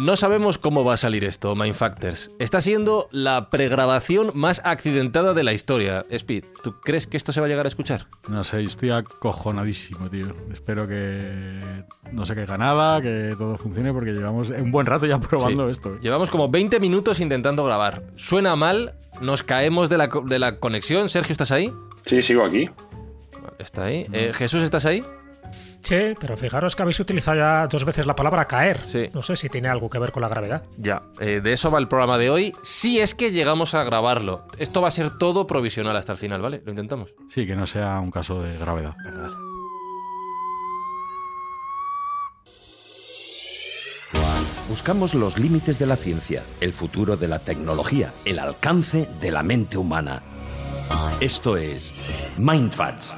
No sabemos cómo va a salir esto, Mindfactors. Está siendo la pregrabación más accidentada de la historia. Speed, ¿tú crees que esto se va a llegar a escuchar? No sé, estoy acojonadísimo, tío. Espero que no se caiga nada, que todo funcione, porque llevamos un buen rato ya probando Sí. esto. Llevamos como 20 minutos intentando grabar. Suena mal, nos caemos de la, co- de la conexión. Sergio, ¿estás ahí? Sí, sigo aquí. Está ahí. Eh, Jesús, ¿estás ahí? Sí, pero fijaros que habéis utilizado ya dos veces la palabra caer. Sí. No sé si tiene algo que ver con la gravedad. Ya, eh, de eso va el programa de hoy. Si es que llegamos a grabarlo. Esto va a ser todo provisional hasta el final, ¿vale? Lo intentamos. Sí, que no sea un caso de gravedad. Venga, dale. Buscamos los límites de la ciencia, el futuro de la tecnología, el alcance de la mente humana. Esto es Mindfacts.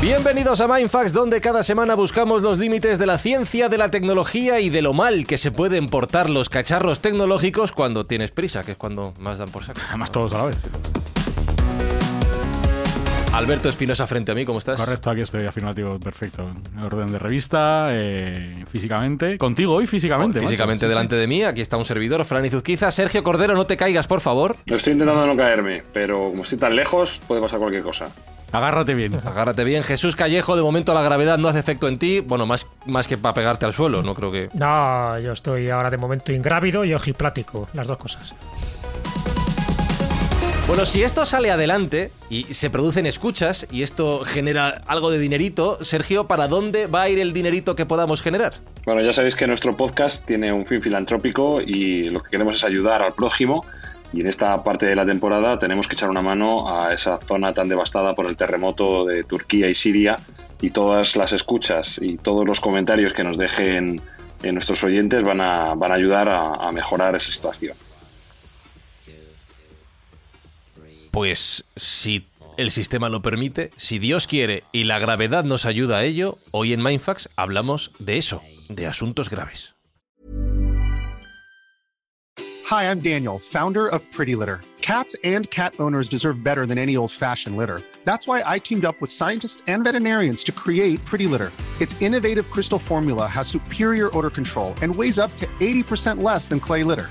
Bienvenidos a Mindfax, donde cada semana buscamos los límites de la ciencia, de la tecnología y de lo mal que se pueden portar los cacharros tecnológicos cuando tienes prisa, que es cuando más dan por saco. Además, todos a la vez. Alberto Espinosa frente a mí, ¿cómo estás? Correcto, aquí estoy afirmativo, perfecto. En orden de revista, eh, físicamente. Contigo hoy físicamente. macho. Físicamente Sí, sí. delante de mí, aquí está un servidor, Fran Izuzquiza. Sergio Cordero, no te caigas, por favor. Estoy intentando no caerme, pero como estoy tan lejos, puede pasar cualquier cosa. Agárrate bien. Agárrate bien. Jesús Callejo, de momento la gravedad no hace efecto en ti. Bueno, más, más que para pegarte al suelo, no creo que... No, yo estoy ahora de momento ingrávido y ojiplático, las dos cosas. Bueno, si esto sale adelante y se producen escuchas y esto genera algo de dinerito, Sergio, ¿para dónde va a ir el dinerito que podamos generar? Bueno, ya sabéis que nuestro podcast tiene un fin filantrópico y lo que queremos es ayudar al prójimo. Y en esta parte de la temporada tenemos que echar una mano a esa zona tan devastada por el terremoto de Turquía y Siria. Y todas las escuchas y todos los comentarios que nos dejen eh, nuestros oyentes van a, van ayudar a mejorar esa situación. Pues si el sistema lo permite, si Dios quiere y la gravedad nos ayuda a ello, hoy en Mindfax hablamos de eso, de asuntos graves. Hi, I'm Daniel, founder of Pretty Litter. Cats and cat owners deserve better than any old fashioned litter. That's why I teamed up with scientists and veterinarians to create Pretty Litter. Its innovative crystal formula has superior odor control and weighs up to 80% less than clay litter.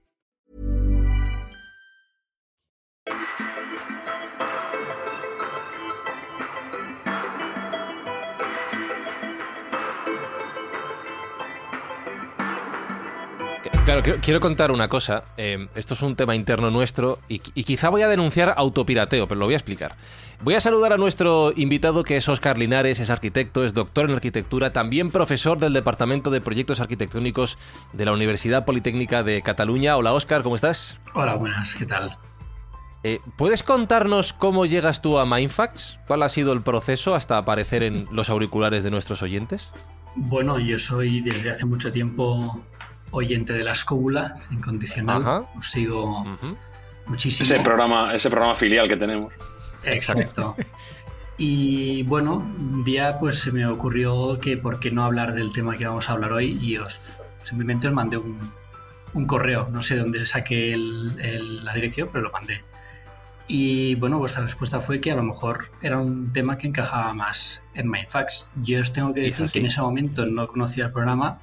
Claro, quiero, quiero contar una cosa. Eh, esto es un tema interno nuestro y, y quizá voy a denunciar autopirateo, pero lo voy a explicar. Voy a saludar a nuestro invitado que es Óscar Linares, es arquitecto, es doctor en arquitectura, también profesor del Departamento de Proyectos Arquitectónicos de la Universidad Politécnica de Cataluña. Hola Óscar, ¿cómo estás? Hola, buenas, ¿qué tal? Eh, ¿Puedes contarnos cómo llegas tú a Mindfacts? ¿Cuál ha sido el proceso hasta aparecer en los auriculares de nuestros oyentes? Bueno, yo soy desde hace mucho tiempo oyente de la escóbula incondicional. Ajá. Os sigo Ujú. muchísimo. Ese programa, ese programa filial que tenemos. Exacto. Y bueno, un día pues se me ocurrió que por qué no hablar del tema que vamos a hablar hoy y os simplemente os mandé un, un correo. No sé dónde saqué el- el- la dirección, pero lo mandé. Y bueno, vuestra respuesta fue que a lo mejor era un tema que encajaba más en Mindfax. Yo os tengo que decir que en ese momento no conocía el programa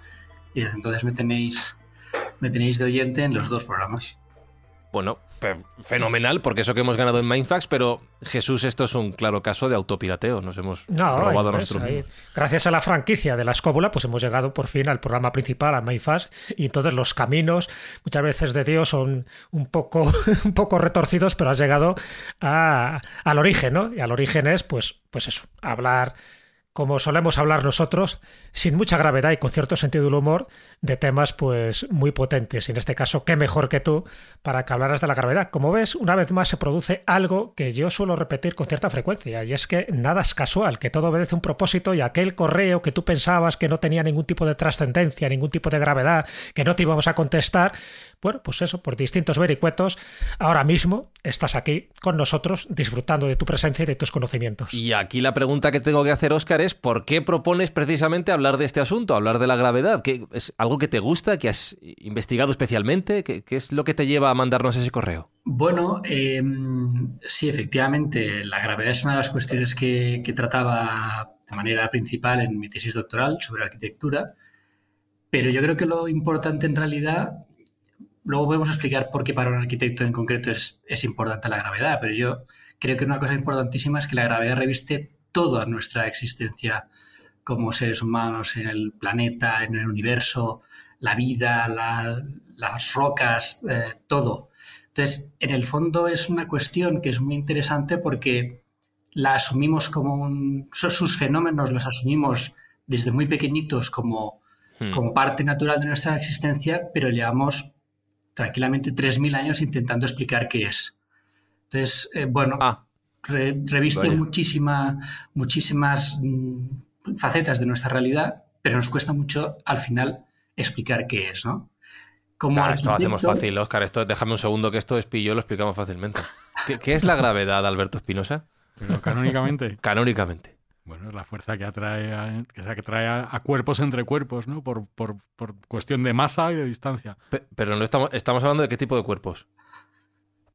y desde entonces me tenéis, me tenéis de oyente en los dos programas. Bueno, fenomenal, porque eso que hemos ganado en Mindfax, pero Jesús, esto es un claro caso de autopirateo. Nos hemos robado a nosotros Gracias a la franquicia de la escóbula, pues hemos llegado por fin al programa principal, a Mindfax, y entonces los caminos, muchas veces de Dios, son un poco, un poco retorcidos, pero has llegado al origen, ¿no? Y al origen es, pues, pues eso, hablar como solemos hablar nosotros, sin mucha gravedad y con cierto sentido del humor, de temas pues muy potentes. Y en este caso, qué mejor que tú para que hablaras de la gravedad. Como ves, una vez más se produce algo que yo suelo repetir con cierta frecuencia, y es que nada es casual, que todo obedece un propósito y aquel correo que tú pensabas que no tenía ningún tipo de trascendencia, ningún tipo de gravedad, que no te íbamos a contestar, bueno, pues eso, por distintos vericuetos, ahora mismo estás aquí con nosotros disfrutando de tu presencia y de tus conocimientos. Y aquí la pregunta que tengo que hacer, Óscar, es ¿por qué propones precisamente hablar de este asunto, hablar de la gravedad? ¿Qué, ¿Es algo que te gusta, que has investigado especialmente? ¿Qué, es lo que te lleva a mandarnos ese correo? Bueno, em, sí, efectivamente, la gravedad es una de las cuestiones que, que trataba de manera principal en mi tesis doctoral sobre arquitectura. Pero yo creo que lo importante en realidad Luego podemos explicar por qué para un arquitecto en concreto es, importante la gravedad, pero yo creo que una cosa importantísima es que la gravedad reviste toda nuestra existencia como seres humanos en el planeta, en el universo, la vida, las rocas, eh, todo. Entonces, en el fondo es una cuestión que es muy interesante porque la asumimos como un, sus fenómenos los asumimos desde muy pequeñitos como, hmm. como parte natural de nuestra existencia, pero llevamos tranquilamente 3.000 años intentando explicar qué es. Entonces, eh, bueno, ah, reviste muchísima, muchísimas mm, facetas de nuestra realidad, pero nos cuesta mucho al final explicar qué es, ¿no? Como esto lo hacemos fácil, Oscar. Esto, déjame un segundo que esto es pillo, lo explicamos fácilmente. ¿Qué, es la gravedad, Alberto Espinosa? Pero canónicamente. canónicamente. Bueno, es la fuerza que atrae a, que, que trae a, cuerpos entre cuerpos, ¿no? Por, por, por, cuestión de masa y de distancia. pero no estamos, estamos hablando de qué tipo de cuerpos.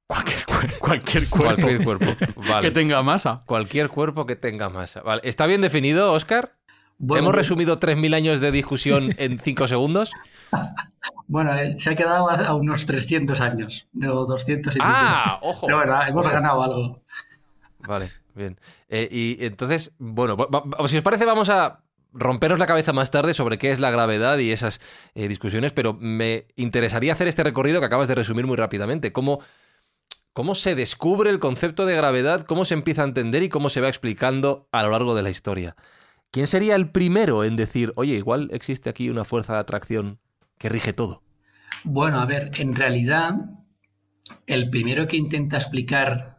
Cualquier, cualquier cuerpo, cualquier cuerpo. que tenga masa. Cualquier cuerpo que tenga masa. Vale. ¿Está bien definido, Oscar? ¿Hemos resumido 3.000 años de discusión en 5 segundos? Bueno, eh, se ha quedado a, unos 300 años, o 200 y Ah, ojo. Pero bueno, hemos ganado algo. Vale. Bien. Eh, y entonces, bueno, si os parece, vamos a romperos la cabeza más tarde sobre qué es la gravedad y esas eh, discusiones, pero me interesaría hacer este recorrido que acabas de resumir muy rápidamente. ¿Cómo, ¿Cómo se descubre el concepto de gravedad? ¿Cómo se empieza a entender y cómo se va explicando a lo largo de la historia? ¿Quién sería el primero en decir, oye, igual existe aquí una fuerza de atracción que rige todo? Bueno, a ver, en realidad, el primero que intenta explicar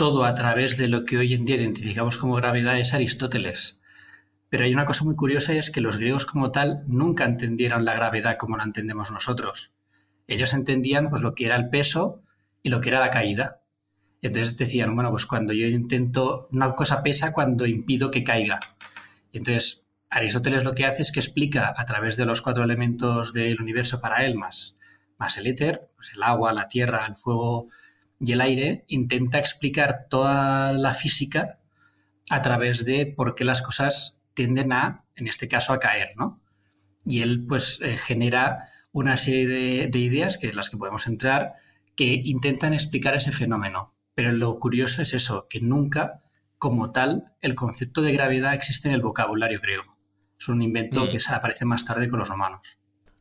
todo a través de lo que hoy en día identificamos como gravedad es Aristóteles. Pero hay una cosa muy curiosa y es que los griegos como tal nunca entendieron la gravedad como la entendemos nosotros. Ellos entendían pues lo que era el peso y lo que era la caída. entonces decían, bueno, pues cuando yo intento, una cosa pesa cuando impido que caiga. Entonces Aristóteles lo que hace es que explica a través de los cuatro elementos del universo para él, más, más el éter, pues el agua, la tierra, el fuego, y el aire intenta explicar toda la física a través de por qué las cosas tienden a, en este caso, a caer, ¿no? Y él, pues, eh, genera una serie de, ideas, que las que podemos entrar, que intentan explicar ese fenómeno. Pero lo curioso es eso, que nunca, como tal, el concepto de gravedad existe en el vocabulario griego. Es un invento mm. que aparece más tarde con los romanos.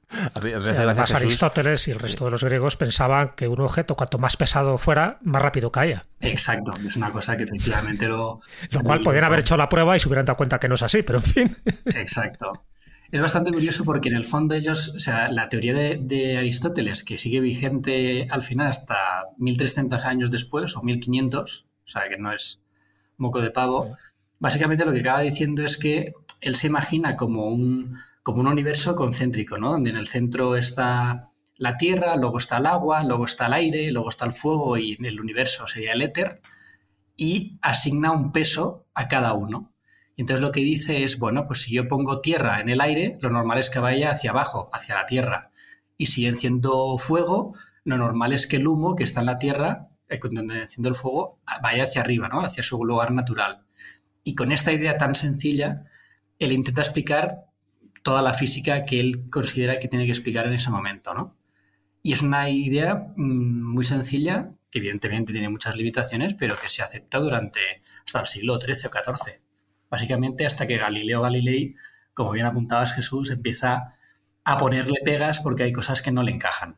A Aristóteles y el resto de los griegos pensaban que un objeto cuanto más pesado fuera, más rápido caía. Exacto, es una cosa que efectivamente lo... lo cual podrían haber hecho la prueba y se hubieran dado cuenta que no es así, pero en fin. Exacto. Es bastante curioso porque en el fondo ellos, o sea, la teoría de, Aristóteles, que sigue vigente al final hasta 1300 años después o 1500, o sea, que no es moco de pavo, básicamente lo que acaba diciendo es que él se imagina como un como un universo concéntrico, ¿no? Donde en el centro está la Tierra, luego está el agua, luego está el aire, luego está el fuego y el universo sería el éter, y asigna un peso a cada uno. entonces lo que dice es, bueno, pues si yo pongo tierra en el aire, lo normal es que vaya hacia abajo, hacia la Tierra. Y si enciendo fuego, lo normal es que el humo que está en la Tierra, eh, donde enciendo el fuego, vaya hacia arriba, ¿no? Hacia su lugar natural. Y con esta idea tan sencilla, él intenta explicar toda la física que él considera que tiene que explicar en ese momento, ¿no? Y es una idea mm, muy sencilla, que evidentemente tiene muchas limitaciones, pero que se acepta durante hasta el siglo XIII o XIV. Básicamente hasta que Galileo Galilei, como bien apuntabas Jesús, empieza a ponerle pegas porque hay cosas que no le encajan.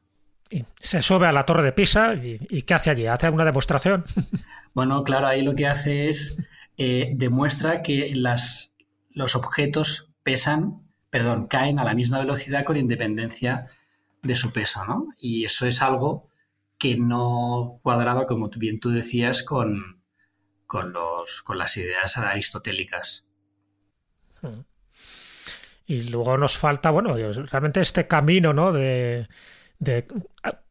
Y se sube a la torre de Pisa y, ¿qué hace allí? ¿Hace alguna demostración? Bueno, claro, ahí lo que hace es eh, demuestra que las, los objetos pesan, perdón, caen a la misma velocidad con independencia de su peso, ¿no? Y eso es algo que no cuadraba, como bien tú decías, con, con, los, con las ideas aristotélicas. Hmm. Y luego nos falta, bueno, realmente este camino, ¿no? De, de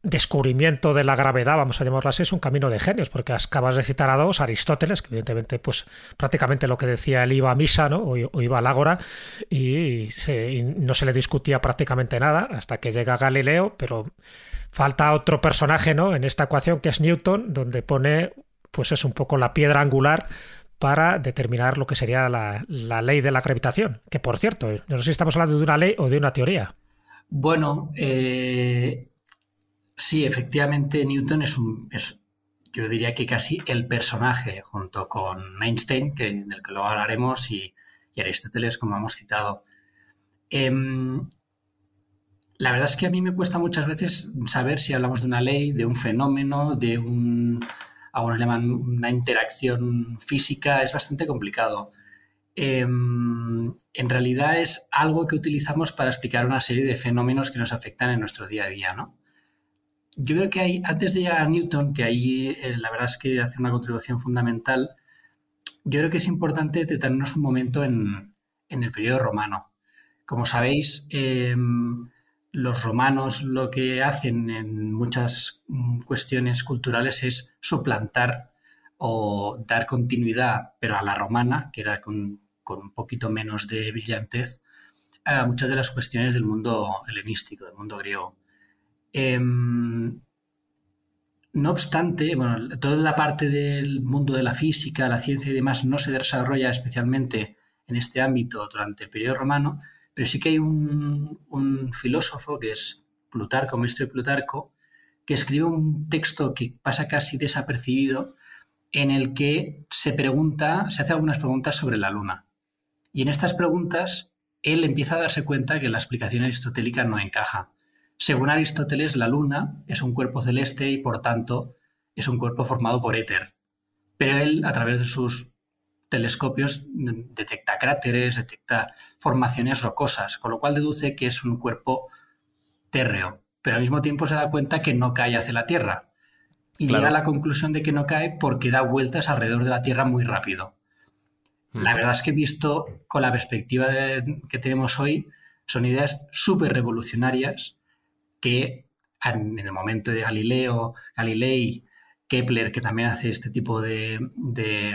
descubrimiento de la gravedad, vamos a llamarlo así, es un camino de genios, porque acabas de citar a dos, Aristóteles, que evidentemente, pues prácticamente lo que decía él iba a misa, ¿no? O, iba al ágora, y, no se le discutía prácticamente nada hasta que llega Galileo, pero falta otro personaje, ¿no? En esta ecuación que es Newton, donde pone, pues es un poco la piedra angular para determinar lo que sería la, la ley de la gravitación, que por cierto, no sé si estamos hablando de una ley o de una teoría. Bueno, eh, sí, efectivamente Newton es un, yo diría que casi el personaje junto con Einstein, que, del que lo hablaremos, y, Aristóteles, como hemos citado. Em, la verdad es que a mí me cuesta muchas veces saber si hablamos de una ley, de un fenómeno, de un, algunos llaman una interacción física, es bastante complicado. Em, en realidad es algo que utilizamos para explicar una serie de fenómenos que nos afectan en nuestro día a día, ¿no? Yo creo que hay, antes de llegar a Newton, que ahí eh, la verdad es que hace una contribución fundamental, yo creo que es importante detenernos un momento en, el periodo romano. Como sabéis, em, los romanos lo que hacen en muchas mm, cuestiones culturales es suplantar o dar continuidad, pero a la romana, que era con, con un poquito menos de brillantez a muchas de las cuestiones del mundo helenístico, del mundo griego. Em, no obstante, bueno, toda la parte del mundo de la física, la ciencia y demás no se desarrolla especialmente en este ámbito durante el periodo romano, pero sí que hay un, un filósofo que es Plutarco, maestro de Plutarco, que escribe un texto que pasa casi desapercibido en el que se pregunta, se hace algunas preguntas sobre la luna. Y en estas preguntas, él empieza a darse cuenta que la explicación aristotélica no encaja. Según Aristóteles, la Luna es un cuerpo celeste y, por tanto, es un cuerpo formado por éter. Pero él, a través de sus telescopios, detecta cráteres, detecta formaciones rocosas, con lo cual deduce que es un cuerpo térreo. Pero al mismo tiempo se da cuenta que no cae hacia la Tierra. Y llega a la conclusión de que no cae porque da vueltas alrededor de la Tierra muy rápido. La verdad es que visto con la perspectiva que tenemos hoy, son ideas súper revolucionarias que en el momento de Galileo, Galilei, Kepler, que también hace este tipo de,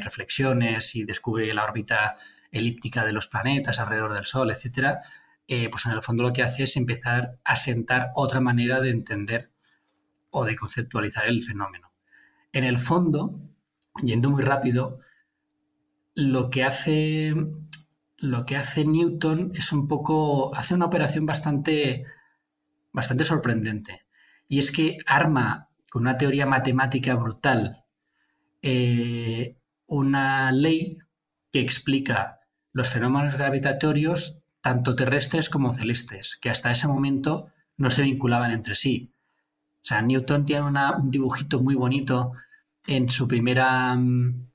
reflexiones y descubre la órbita elíptica de los planetas alrededor del Sol, etcétera, eh, pues en el fondo lo que hace es empezar a sentar otra manera de entender o de conceptualizar el fenómeno. En el fondo, yendo muy rápido, lo que hace Newton es un poco hace una operación bastante bastante sorprendente y es que arma con una teoría matemática brutal eh, una ley que explica los fenómenos gravitatorios tanto terrestres como celestes que hasta ese momento no se vinculaban entre sí o sea Newton tiene un dibujito muy bonito en su primera mm,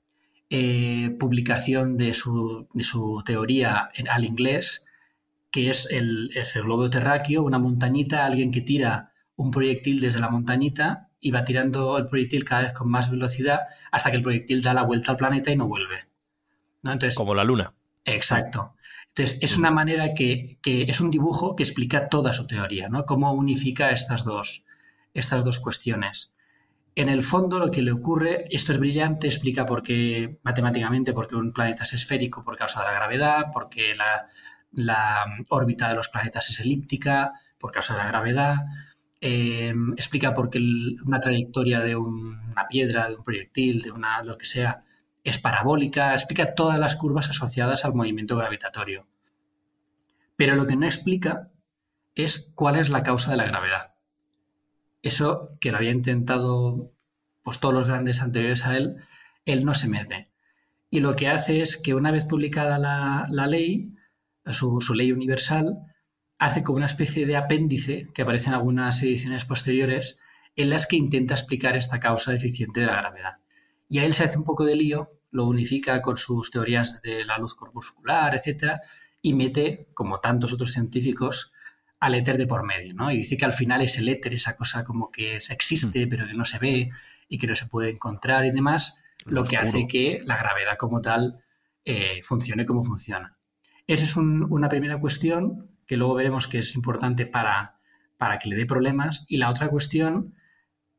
eh, publicación de su, de su teoría en, al inglés, que es el, globo terráqueo, una montañita, alguien que tira un proyectil desde la montañita y va tirando el proyectil cada vez con más velocidad hasta que el proyectil da la vuelta al planeta y no vuelve. ¿no? Entonces, Como la luna. Exacto. Entonces, es una manera que, que, es un dibujo que explica toda su teoría, ¿no? Cómo unifica estas dos, estas dos cuestiones. En el fondo lo que le ocurre, esto es brillante, explica por qué matemáticamente por qué un planeta es esférico por causa de la gravedad, porque la, órbita de los planetas es elíptica por causa de la gravedad, eh, explica por qué una trayectoria de una piedra, de un proyectil, de una lo que sea, es parabólica, explica todas las curvas asociadas al movimiento gravitatorio. Pero lo que no explica es cuál es la causa de la gravedad. Eso que lo había intentado pues todos los grandes anteriores a él, él no se mete. Y lo que hace es que una vez publicada la, ley, su, su, ley universal, hace como una especie de apéndice que aparece en algunas ediciones posteriores en las que intenta explicar esta causa deficiente de la gravedad. Y a él se hace un poco de lío, lo unifica con sus teorías de la luz corpuscular, etcétera, y mete, como tantos otros científicos, al éter de por medio, ¿no? Y dice que al final es el éter, esa cosa como que existe, hmm. pero que no se ve y que no se puede encontrar y demás, lo, que hace que la gravedad como tal eh, funcione como funciona. Esa es una primera cuestión que luego veremos que es importante para, para que le dé problemas. Y la otra cuestión,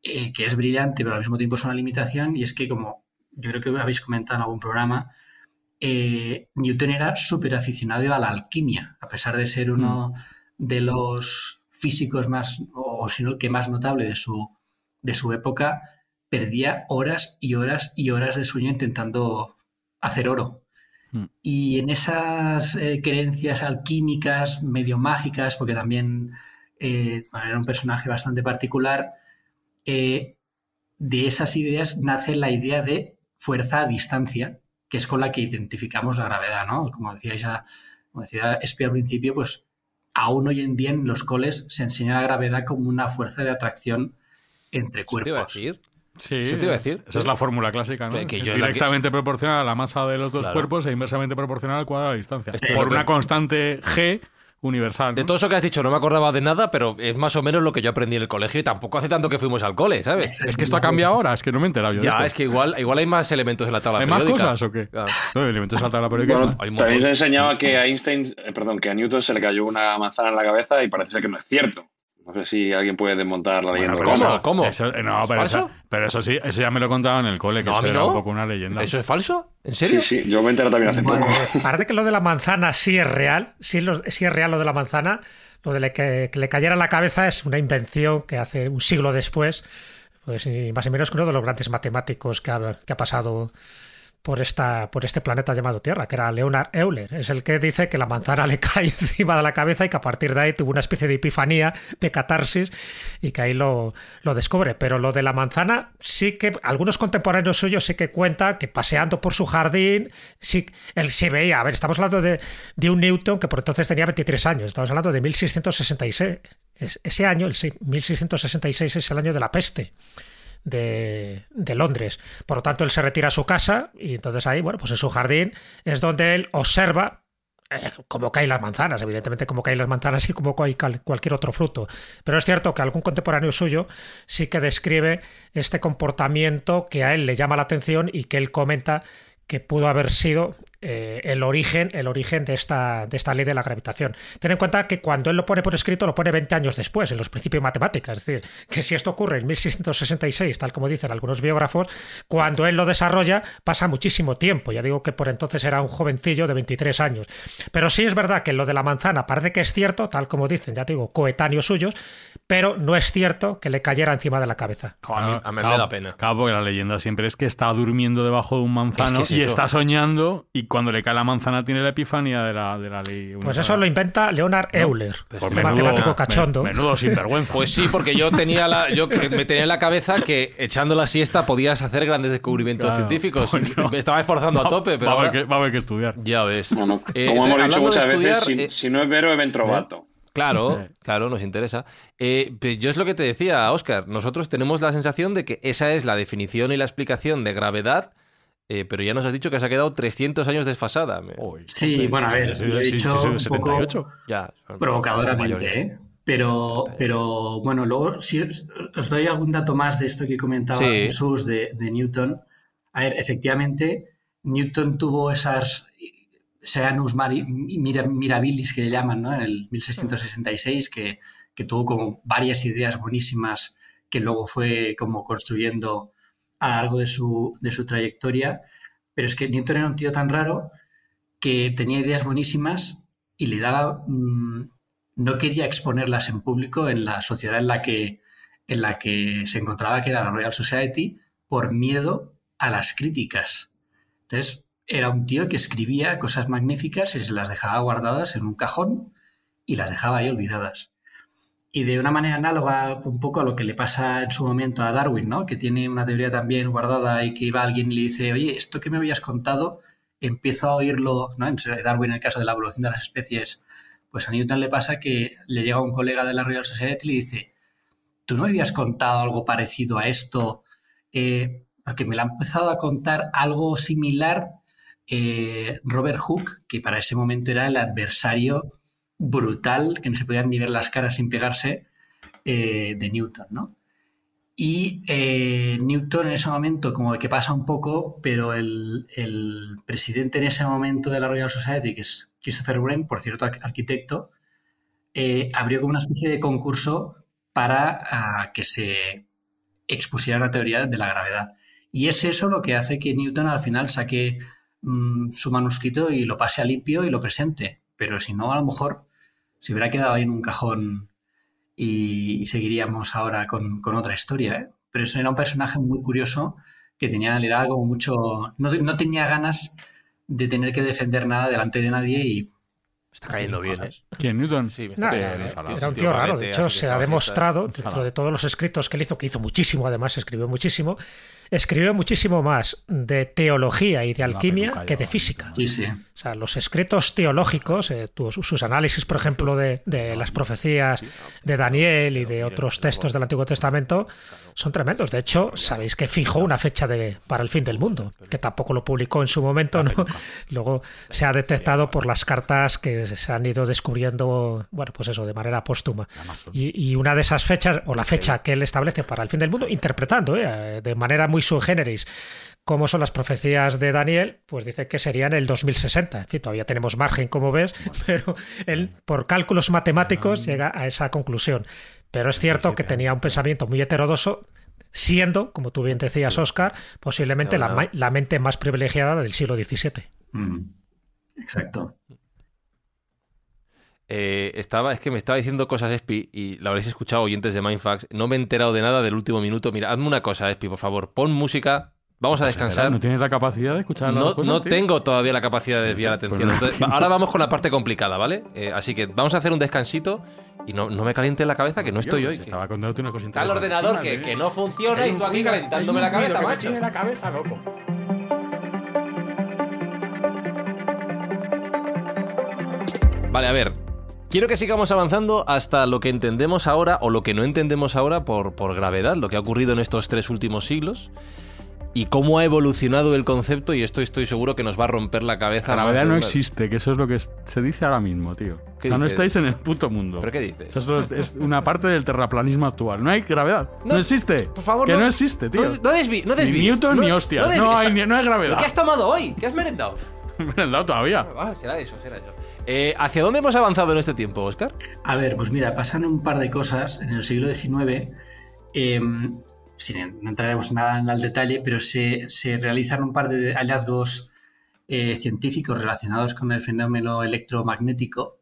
eh, que es brillante, pero al mismo tiempo es una limitación, y es que como yo creo que habéis comentado en algún programa, eh, Newton era súper aficionado a la alquimia, a pesar de ser uno mm. De los físicos más, o, sino que más notable de su, de su época, perdía horas y horas y horas de sueño intentando hacer oro. Mm. Y en esas eh, creencias alquímicas, medio mágicas, porque también eh, era un personaje bastante particular, de esas ideas nace la idea de fuerza a distancia, que es con la que identificamos la gravedad, ¿no? Como decía como decía Espi al principio, pues aún hoy en día en los coles se enseña la gravedad como una fuerza de atracción entre cuerpos. Sí, Eso te iba a decir. Esa es la fórmula clásica, ¿no? Que yo directamente proporcional a la masa de los dos cuerpos e inversamente proporcional al cuadrado de distancia. Por una constante g universal. De todo eso que has dicho no me acordaba de nada, pero es más o menos lo que yo aprendí en el colegio y tampoco hace tanto que fuimos al cole, ¿sabes? Es que esto ha cambiado ahora, es que no me he enterado yo. Ya, es que igual, igual hay más elementos en la tabla ¿Hay periódica. más cosas o qué? No, elementos en la tabla periódica. también se enseñaba que a Einstein, eh, perdón, que a Newton se le cayó una manzana en la cabeza y parece ser que no es cierto. No sé si alguien puede desmontar la leyenda. ¿Cómo? ¿Cómo? Eso, no, pero, eso, pero eso sí, eso ya me lo contaba en el cole, que eso era un poco una leyenda. ¿Eso es falso? ¿En serio? Sí, sí, yo me enteré también hace poco. Parece que lo de la manzana sí es real, sí, sí es real lo de la manzana. Lo de que, le cayera en la cabeza es una invención que hace un siglo después, pues más o menos que uno de los grandes matemáticos que ha pasado por, esta, por este planeta llamado Tierra, que era Leonard Euler. Es el que dice que la manzana le cae encima de la cabeza y que a partir de ahí tuvo una especie de epifanía, de catarsis, y que ahí lo, lo descubre. Pero lo de la manzana, sí que algunos contemporáneos suyos sí que cuentan que paseando por su jardín, sí, él sí veía. A ver, estamos hablando de, de un Newton que por entonces tenía 23 años, estamos hablando de 1666. Ese año, el 1666, es el año de la peste de, Londres. Por lo tanto, él se retira a su casa y entonces ahí, bueno, pues en su jardín es donde él observa eh, cómo caen las manzanas, evidentemente como caen las manzanas y como cae cualquier otro fruto. Pero es cierto que algún contemporáneo suyo sí que describe este comportamiento que a él le llama la atención y que él comenta que pudo haber sido eh, el origen, el origen de, esta, de esta ley de la gravitación. Ten en cuenta que cuando él lo pone por escrito, lo pone 20 años después, en los principios de matemáticas. Es decir, que si esto ocurre en 1666, tal como dicen algunos biógrafos, cuando él lo desarrolla, pasa muchísimo tiempo. Ya digo que por entonces era un jovencillo de 23 años. Pero sí es verdad que lo de la manzana parece que es cierto, tal como dicen, ya digo, coetáneos suyos, pero no es cierto que le cayera encima de la cabeza. a mí, me da pena. Claro, porque la leyenda siempre es que está durmiendo debajo de un manzano y está soñando y cuando le cae la manzana tiene la epifanía de la, de la ley. Pues eso lo inventa Leonard Euler, pues un matemático cachondo. Menudo sinvergüenza. pues sí, porque yo tenía la, yo me tenía en la cabeza que echando la siesta podías hacer grandes descubrimientos científicos. me estaba esforzando a tope, pero va, a haber que, estudiar. Ya ves. como eh, hemos dicho muchas veces, eh, si, no es Vero, es Ventrovato. Claro, claro, nos interesa. Eh, yo es lo que te decía, Oscar. Nosotros tenemos la sensación de que esa es la definición y la explicación de gravedad eh, pero ya nos has dicho que se ha quedado 300 años desfasada. sí, bueno, a ver, lo he dicho un poco provocadoramente, ¿eh? Pero, pero bueno, luego si os doy algún dato más de esto que comentaba Jesús de, Newton. A ver, efectivamente, Newton tuvo esas Seanus Mirabilis que le llaman, ¿no? En el 1666, que, que tuvo como varias ideas buenísimas que luego fue como construyendo a lo largo de su, de su trayectoria, pero es que Newton era un tío tan raro que tenía ideas buenísimas y le daba... Mm, no quería exponerlas en público en la sociedad en la que, en la que se encontraba, que era la Royal Society, por miedo a las críticas. Entonces, era un tío que escribía cosas magníficas y se las dejaba guardadas en un cajón y las dejaba ahí olvidadas. Y de una manera análoga un poco a lo que le pasa en su momento a Darwin, ¿no? Que tiene una teoría también guardada y que iba alguien y le dice, oye, esto que me habías contado, empiezo a oírlo, ¿no? En Darwin, en el caso de la evolución de las especies, pues a Newton le pasa que le llega un colega de la Royal Society y le dice, ¿tú no habías contado algo parecido a esto? Eh, porque me lo ha empezado a contar algo similar eh, Robert Hooke, que para ese momento era el adversario brutal, que no se podían ni ver las caras sin pegarse, eh, de Newton, ¿no? Y eh, Newton en ese momento, como que pasa un poco, pero el, presidente en ese momento de la Royal Society, que es Christopher Wren, por cierto, arquitecto, abrió como una especie de concurso para ah, que se expusiera una teoría de la gravedad. Y es eso lo que hace que Newton al final saque mm, su manuscrito y lo pase a limpio y lo presente. Pero si no, a lo mejor se hubiera quedado ahí en un cajón y, seguiríamos ahora con, otra historia. ¿eh? Pero eso era un personaje muy curioso que tenía, le daba como mucho. No, tenía ganas de tener que defender nada delante de nadie y Está cayendo bien, ¿eh? ¿Quién? ¿Newton? Sí, me está Era un tío raro. De hecho, se ha demostrado, dentro de todos los escritos que él hizo, que hizo muchísimo, además, escribió muchísimo, escribió muchísimo más de teología y de alquimia que de física. Sí, sí. O sea, los escritos teológicos, eh, sus análisis, por ejemplo, de, las profecías de Daniel y de otros textos del Antiguo Testamento, son tremendos. De hecho, sabéis que fijó una fecha de, para el fin del mundo, que tampoco lo publicó en su momento, ¿no? Luego se ha detectado por las cartas que se han ido descubriendo, bueno, pues eso, de manera póstuma. Y, una de esas fechas, o la fecha que él establece para el fin del mundo, interpretando ¿eh? de manera muy sui generis cómo son las profecías de Daniel, pues dice que serían el 2060. En fin, todavía tenemos margen, como ves, pero él, por cálculos matemáticos, llega a esa conclusión. Pero es cierto que tenía un pensamiento muy heterodoso, siendo, como tú bien decías, Oscar, posiblemente la, mente más privilegiada del siglo XVII. Mm. Exacto. Eh, estaba, es que me estaba diciendo cosas Espi y la habréis escuchado oyentes de Mindfax. No me he enterado de nada del último minuto. Mira, hazme una cosa, Espi, por favor. Pon música Vamos a pues descansar. ¿No tienes la capacidad de escuchar No, no tengo todavía la capacidad de desviar la pues atención. ahora vamos con la parte complicada, ¿vale? Eh, así que vamos a hacer un descansito y no, me caliente la cabeza que no estoy hoy. Estaba contándote una cosa Está el ordenador que, que, no funciona y tú aquí calentándome la cabeza, macho. Tiene la cabeza, loco. Vale, a ver. Quiero que sigamos avanzando hasta lo que entendemos ahora o lo que no entendemos ahora por, por gravedad, lo que ha ocurrido en estos tres últimos siglos y cómo ha evolucionado el concepto y esto estoy seguro que nos va a romper la cabeza. La gravedad no existe, que eso es lo que se dice ahora mismo, tío. O sea, no estáis en el puto mundo. ¿Pero qué dices? Eso es una parte del terraplanismo actual. No hay gravedad. No, existe. Por favor, que no, existe, tío. No, desví, no Ni Newton ni hostia. No, hay, no hay gravedad. ¿Qué has tomado hoy? ¿Qué has merendado? merendado todavía. Ah, será eso, será eso. Eh, ¿Hacia dónde hemos avanzado en este tiempo, Oscar? A ver, pues mira, pasan un par de cosas en el siglo XIX. Eh, no entraremos nada en el detalle, pero se, realizan un par de hallazgos eh, científicos relacionados con el fenómeno electromagnético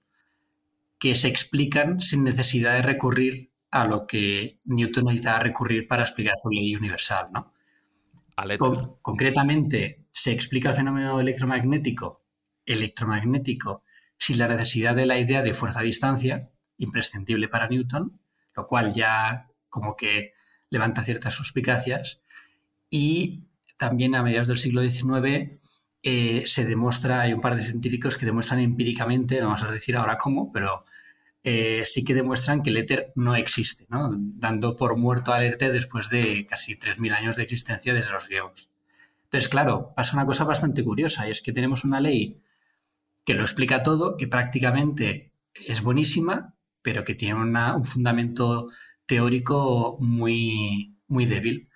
que se explican sin necesidad de recurrir a lo que Newton necesitaba recurrir para explicar su ley universal. ¿no? concretamente, se explica el fenómeno electromagnético, electromagnético sin la necesidad de la idea de fuerza a distancia, imprescindible para Newton, lo cual ya como que levanta ciertas suspicacias y también a mediados del siglo XIX eh, se demuestra, hay un par de científicos que demuestran empíricamente, no vamos a decir ahora cómo, pero eh, sí que demuestran que el éter no existe, ¿no? dando por muerto al éter después de casi 3.000 años de existencia desde los griegos. Entonces, claro, pasa una cosa bastante curiosa y es que tenemos una ley que lo explica todo, que prácticamente es buenísima, pero que tiene un fundamento teórico muy, muy débil.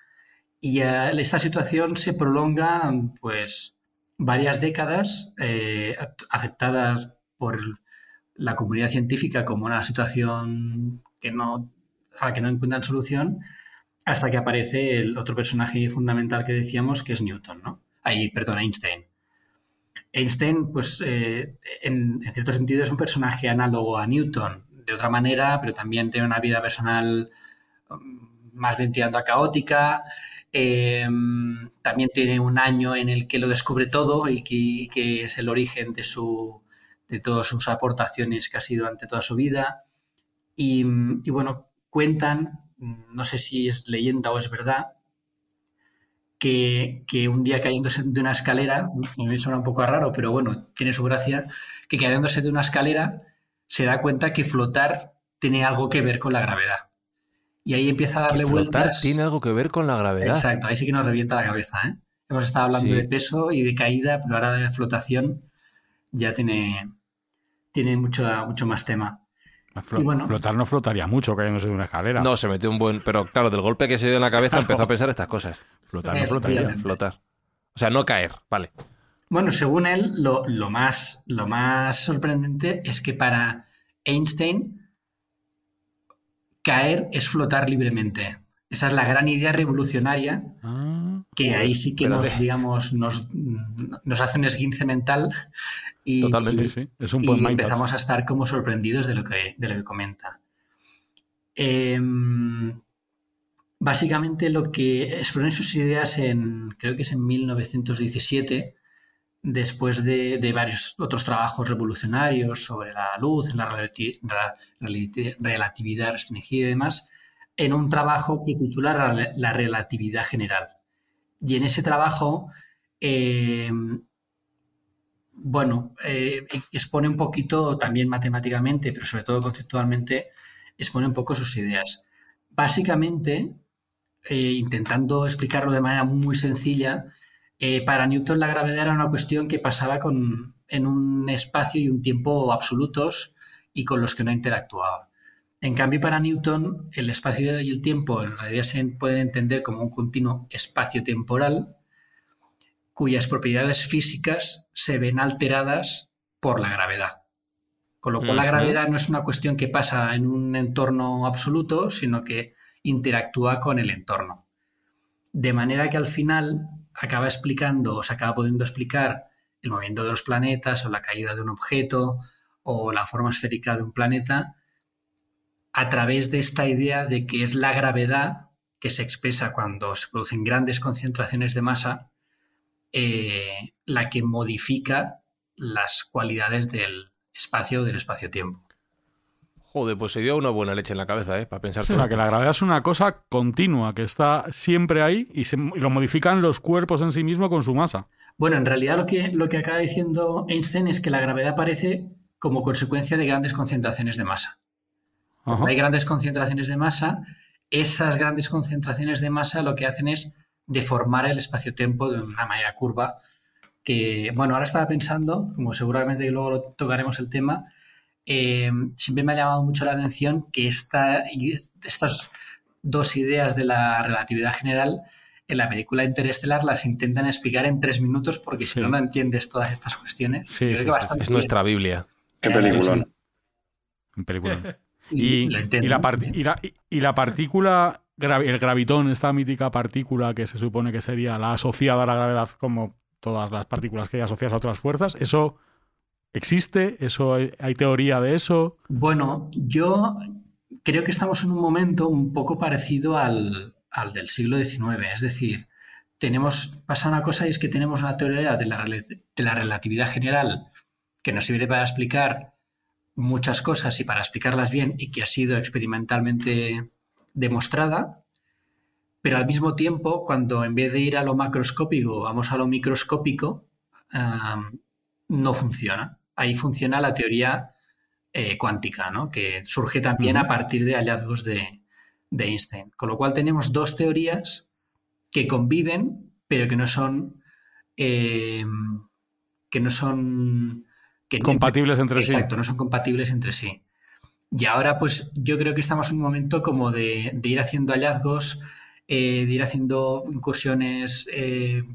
Y esta situación se prolonga pues varias décadas, eh, aceptadas por la comunidad científica como una situación que no, a la que no encuentran solución, hasta que aparece el otro personaje fundamental que decíamos, que es Newton, ¿no? Ahí, perdón, Einstein. Einstein, pues, eh, en, cierto sentido es un personaje análogo a Newton, de otra manera, pero también tiene una vida personal um, más bien tirando a caótica. Em, también tiene un año en el que lo descubre todo y que, es el origen de, su, de todas sus aportaciones que ha sido ante toda su vida. Y, bueno, cuentan, no sé si es leyenda o es verdad, que, un día cayéndose de una escalera, me suena un poco raro, pero bueno, tiene su gracia, que cayéndose de una escalera se da cuenta que flotar tiene algo que ver con la gravedad. Y ahí empieza a darle vueltas. Tiene algo que ver con la gravedad. Exacto, ahí sí que nos revienta la cabeza. ¿eh? Hemos estado hablando de peso y de caída, pero ahora de flotación ya tiene, tiene mucho, mucho más tema. Flotar no flotaría mucho cayéndose de una escalera. No, se metió un buen. Pero claro, del golpe que se dio en la cabeza empezó a pensar estas cosas. Flotar no flotaría. Flotar. O sea, no caer, vale. Bueno, según él, lo, más, lo más sorprendente es que para Einstein caer es flotar libremente. Esa es la gran idea revolucionaria ah, que ahí sí que nos, digamos, nos, nos, hace un esguince mental y, Totalmente, sí. Es un y empezamos a estar como sorprendidos de lo que, de lo que comenta. Em, básicamente lo que expone sus ideas en, creo que es en 1917, después de, varios otros trabajos revolucionarios sobre la luz, la, relatividad restringida y demás, en un trabajo que titula La, relatividad general. Y en ese trabajo, eh, bueno, eh, expone un poquito también matemáticamente, pero sobre todo conceptualmente, expone un poco sus ideas. Básicamente, eh, intentando explicarlo de manera muy sencilla, para Newton la gravedad era una cuestión que pasaba con, en un espacio y un tiempo absolutos y con los que no interactuaba. En cambio, para Newton, el espacio y el tiempo en realidad se pueden entender como un continuo espacio temporal cuyas propiedades físicas se ven alteradas por la gravedad. Con lo cual, la gravedad no es una cuestión que pasa en un entorno absoluto, sino que interactúa con el entorno. De manera que al final acaba explicando o se acaba pudiendo explicar el movimiento de los planetas o la caída de un objeto o la forma esférica de un planeta a través de esta idea de que es la gravedad que se expresa cuando se producen grandes concentraciones de masa eh, la que modifica las cualidades del espacio o del espacio-tiempo. Joder, pues se dio una buena leche en la cabeza, ¿eh? Para pensar O sea, que la gravedad es una cosa continua, que está siempre ahí y, se, lo modifican los cuerpos en sí mismos con su masa. Bueno, en realidad lo que, lo que acaba diciendo Einstein es que la gravedad aparece como consecuencia de grandes concentraciones de masa. Hay grandes concentraciones de masa, esas grandes concentraciones de masa lo que hacen es deformar el espacio-tiempo de una manera curva que, bueno, ahora estaba pensando, como seguramente luego lo tocaremos el tema, eh, siempre me ha llamado mucho la atención que esta, estas dos ideas de la relatividad general en la película Interestelar las intentan explicar en tres minutos porque si no, no entiendes todas estas cuestiones. es nuestra Biblia. Qué película. Y, la y, la, partícula, el gravitón, esta mítica partícula que se supone que sería la asociada a la gravedad como todas las partículas que hay asociadas a otras fuerzas, eso ¿Existe? ¿Eso hay, teoría de eso? Bueno, yo creo que estamos en un momento un poco parecido al, del siglo XIX. Es decir, tenemos, pasa una cosa y es que tenemos una teoría de la, de la relatividad general que nos sirve para explicar muchas cosas y para explicarlas bien y que ha sido experimentalmente demostrada, pero al mismo tiempo, cuando en vez de ir a lo macroscópico vamos a lo microscópico, no funciona ahí funciona la teoría eh, cuántica, ¿no? que surge también a partir de hallazgos de, Einstein. Con lo cual tenemos dos teorías que conviven, pero que no son. Eh, que no son. Compatibles entre sí. Exacto, no son compatibles entre sí. Y ahora, pues, yo creo que estamos en un momento como de, ir haciendo hallazgos, eh, de ir haciendo incursiones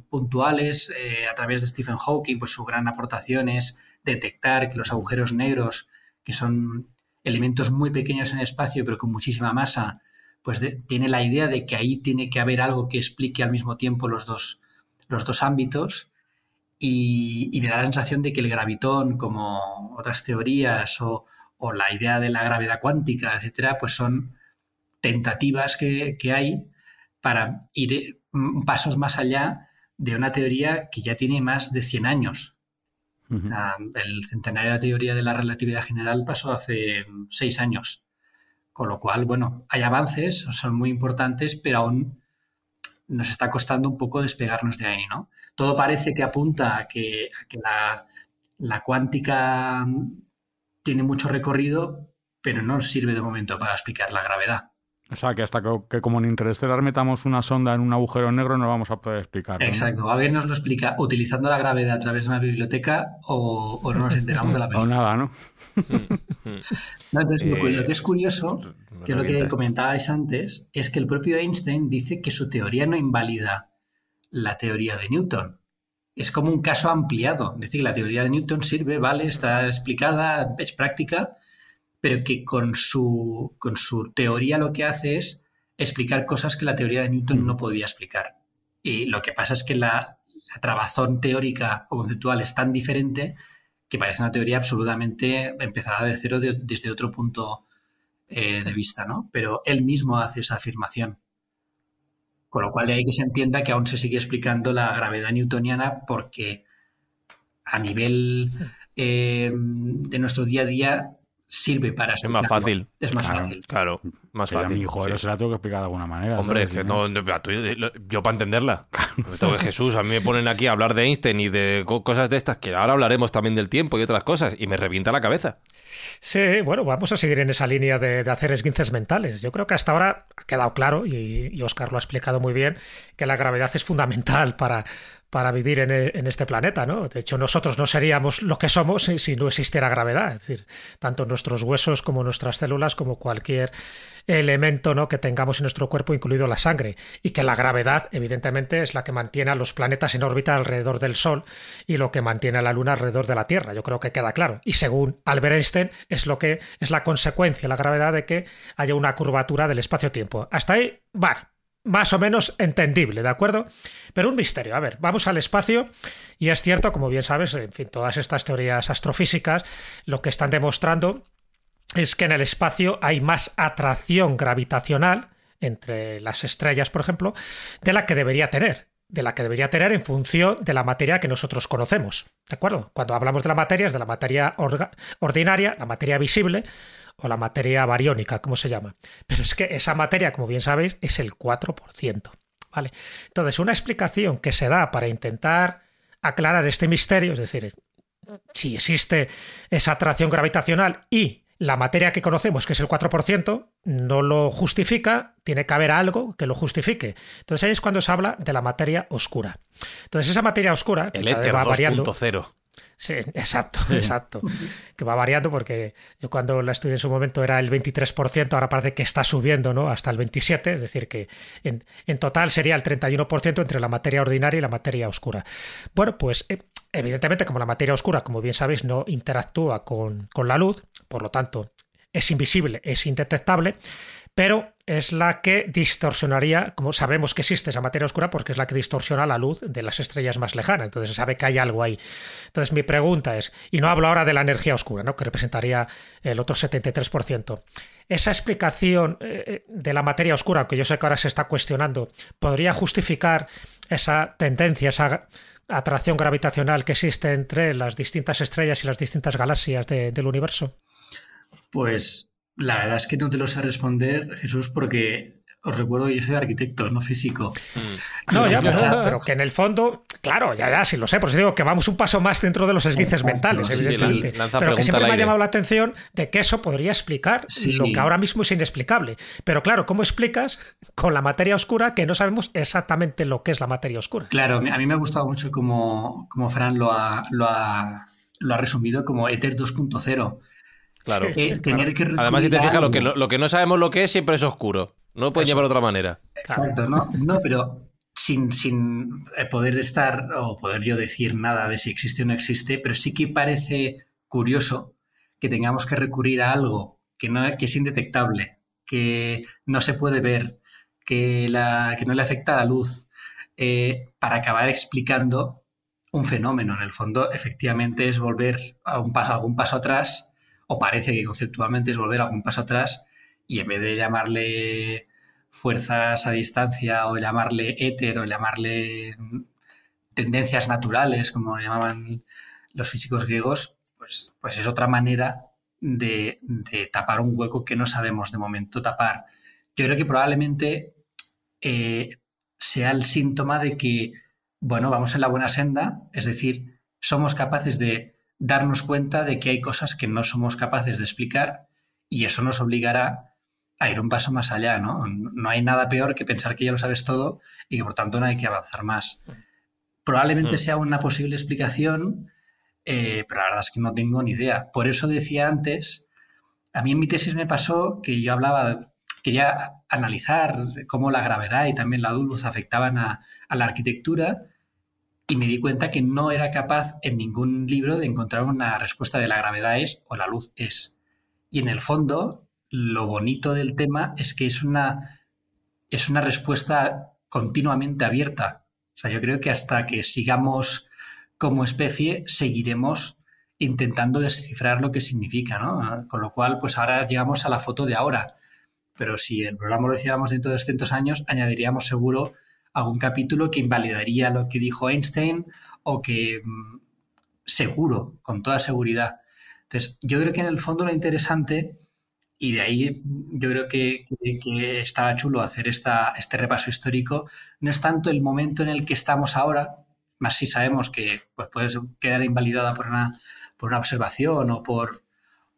puntuales a través de Stephen Hawking, pues su gran aportación es detectar que los agujeros negros, que son elementos muy pequeños en el espacio pero con muchísima masa, pues tiene la idea de que ahí tiene que haber algo que explique al mismo tiempo los dos, los dos ámbitos. Y, me da la sensación de que el gravitón, como otras teorías o, la idea de la gravedad cuántica, etcétera, pues son tentativas que, que hay para ir pasos más allá de una teoría que ya tiene más de 100 años el centenario de la teoría de la relatividad general pasó hace seis años. Con lo cual, bueno, hay avances, son muy importantes, pero aún nos está costando un poco despegarnos de ahí, ¿no? Todo parece que apunta a que, la, cuántica tiene mucho recorrido, pero no sirve de momento para explicar la gravedad. O sea, que hasta que, como en Interestelar metamos una sonda en un agujero negro no vamos a poder explicar. Exacto. Alguien nos lo explica utilizando la gravedad a través de una biblioteca o, no nos enteramos de la película. o nada, ¿no? entonces, lo, que es curioso, que es lo que comentabais antes, es que el propio Einstein dice que su teoría no invalida la teoría de Newton. Es como un caso ampliado. Es decir, la teoría de Newton sirve, vale, está explicada, es práctica, pero que con su, con su teoría lo que hace es explicar cosas que la teoría de Newton no podía explicar. Y lo que pasa es que la, trabazón teórica o conceptual es tan diferente que parece una teoría absolutamente empezada de cero desde otro punto eh, de vista, ¿no? Pero él mismo hace esa afirmación. Con lo cual de ahí que se entienda que aún se sigue explicando la gravedad newtoniana porque a nivel eh, de nuestro día a día sirve para Es más fácil. Es más fácil. Claro, más fácil. mi hijo, se la tengo que explicar de alguna manera. Hombre, que no, yo para entenderla. Jesús, a mí me ponen aquí a hablar de Einstein y de cosas de estas, que ahora hablaremos también del tiempo y otras cosas, y me revienta la cabeza. Sí, bueno, vamos a seguir en esa línea de, hacer esguinces mentales. Yo creo que hasta ahora ha quedado claro, y, y Oscar lo ha explicado muy bien, que la gravedad es fundamental para, para vivir e, en, este planeta, ¿no? De hecho, nosotros no seríamos lo que somos si, no existiera gravedad. Es decir, tanto nuestros huesos como nuestras células, como cualquier elemento ¿no? que tengamos en nuestro cuerpo, incluido la sangre. Y que la gravedad, evidentemente, es la que mantiene a los planetas en órbita alrededor del Sol y lo que mantiene a la Luna alrededor de la Tierra. Yo creo que queda claro. Y según Albert Einstein, es lo que es la consecuencia, la gravedad de que haya una curvatura del espacio-tiempo. Hasta ahí, va más o menos entendible, ¿de acuerdo? Pero un misterio. A ver, vamos al espacio y es cierto, como bien sabes, en fin, todas estas teorías astrofísicas lo que están demostrando es que en el espacio hay más atracción gravitacional entre las estrellas, por ejemplo, de la que debería tener de la que debería tener en función de la materia que nosotros conocemos. ¿De acuerdo? Cuando hablamos de la materia es de la materia ordinaria, la materia visible, o la materia bariónica, como se llama. Pero es que esa materia, como bien sabéis, es el 4%. ¿vale? Entonces, una explicación que se da para intentar aclarar este misterio, es decir, si existe esa atracción gravitacional y la materia que conocemos, que es el 4%, no lo justifica, tiene que haber algo que lo justifique. Entonces ahí es cuando se habla de la materia oscura. Entonces esa materia oscura, que el va variando, 2.0. Sí, exacto, exacto. Que va variando porque yo cuando la estudié en su momento era el 23%, ahora parece que está subiendo ¿no? hasta el 27%, es decir, que en, total sería el 31% entre la materia ordinaria y la materia oscura. Bueno, pues eh, evidentemente como la materia oscura, como bien sabéis, no interactúa con, con la luz, por lo tanto es invisible, es indetectable, pero es la que distorsionaría, como sabemos que existe esa materia oscura, porque es la que distorsiona la luz de las estrellas más lejanas. Entonces se sabe que hay algo ahí. Entonces mi pregunta es, y no hablo ahora de la energía oscura, ¿no? que representaría el otro 73%. Esa explicación eh, eh, de la materia oscura, aunque yo sé que ahora se está cuestionando, ¿podría justificar esa tendencia, esa atracción gravitacional que existe entre las distintas estrellas y las distintas galaxias del universo? Pues la verdad es que no te lo sé responder, Jesús, porque os recuerdo que yo soy arquitecto, no físico. Mm. No, ya, pero, que en el fondo, claro, ya, ya, sí lo sé, por eso digo que vamos un paso más dentro de los esguinces mentales, evidentemente. pero que siempre me ha llamado la atención de que eso podría explicar lo que ahora mismo es inexplicable. Pero claro, ¿cómo explicas con la materia oscura que no sabemos exactamente lo que es la materia oscura? Claro, a mí me ha gustado mucho como, como Fran lo ha, lo, ha, lo ha resumido como Ether 2.0 Claro. Además, si te fijas, lo que, lo, que no sabemos lo que es siempre es oscuro. No lo puedes llevar de otra manera. Exacto, no, no pero sin, sin eh, poder estar o poder yo decir nada de si existe o no existe, pero sí que parece curioso que tengamos que recurrir a algo que, no, que es indetectable, que no se puede ver, que, la, que no le afecta a la luz, eh, para acabar explicando un fenómeno. En el fondo, efectivamente, es volver a un paso, algún paso atrás o parece que conceptualmente es volver algún paso atrás y en vez de llamarle fuerzas a distancia o llamarle éter o llamarle tendencias naturales, como llamaban los físicos griegos, pues, pues es otra manera de, tapar un hueco que no sabemos de momento tapar. Yo creo que probablemente eh, sea el síntoma de que, bueno, vamos en la buena senda, es decir, somos capaces de darnos cuenta de que hay cosas que no somos capaces de explicar y eso nos obligará a ir un paso más allá, ¿no? No hay nada peor que pensar que ya lo sabes todo y que por tanto no hay que avanzar más. Probablemente mm. sea una posible explicación, eh, pero la verdad es que no tengo ni idea. Por eso decía antes, a mí en mi tesis me pasó que yo hablaba, quería analizar cómo la gravedad y también la luz afectaban a, a la arquitectura y me di cuenta que no era capaz en ningún libro de encontrar una respuesta de la gravedad es o la luz es. Y en el fondo, lo bonito del tema es que es una, es una respuesta continuamente abierta. O sea, yo creo que hasta que sigamos como especie, seguiremos intentando descifrar lo que significa, ¿no? Con lo cual, pues ahora llegamos a la foto de ahora. Pero si el programa lo hiciéramos dentro de 200 años, añadiríamos seguro algún capítulo que invalidaría lo que dijo Einstein o que mm, seguro, con toda seguridad. Entonces, yo creo que en el fondo lo interesante, y de ahí yo creo que, que, estaba chulo hacer esta, este repaso histórico, no es tanto el momento en el que estamos ahora, más si sabemos que pues, puede quedar invalidada por una, por una observación o por,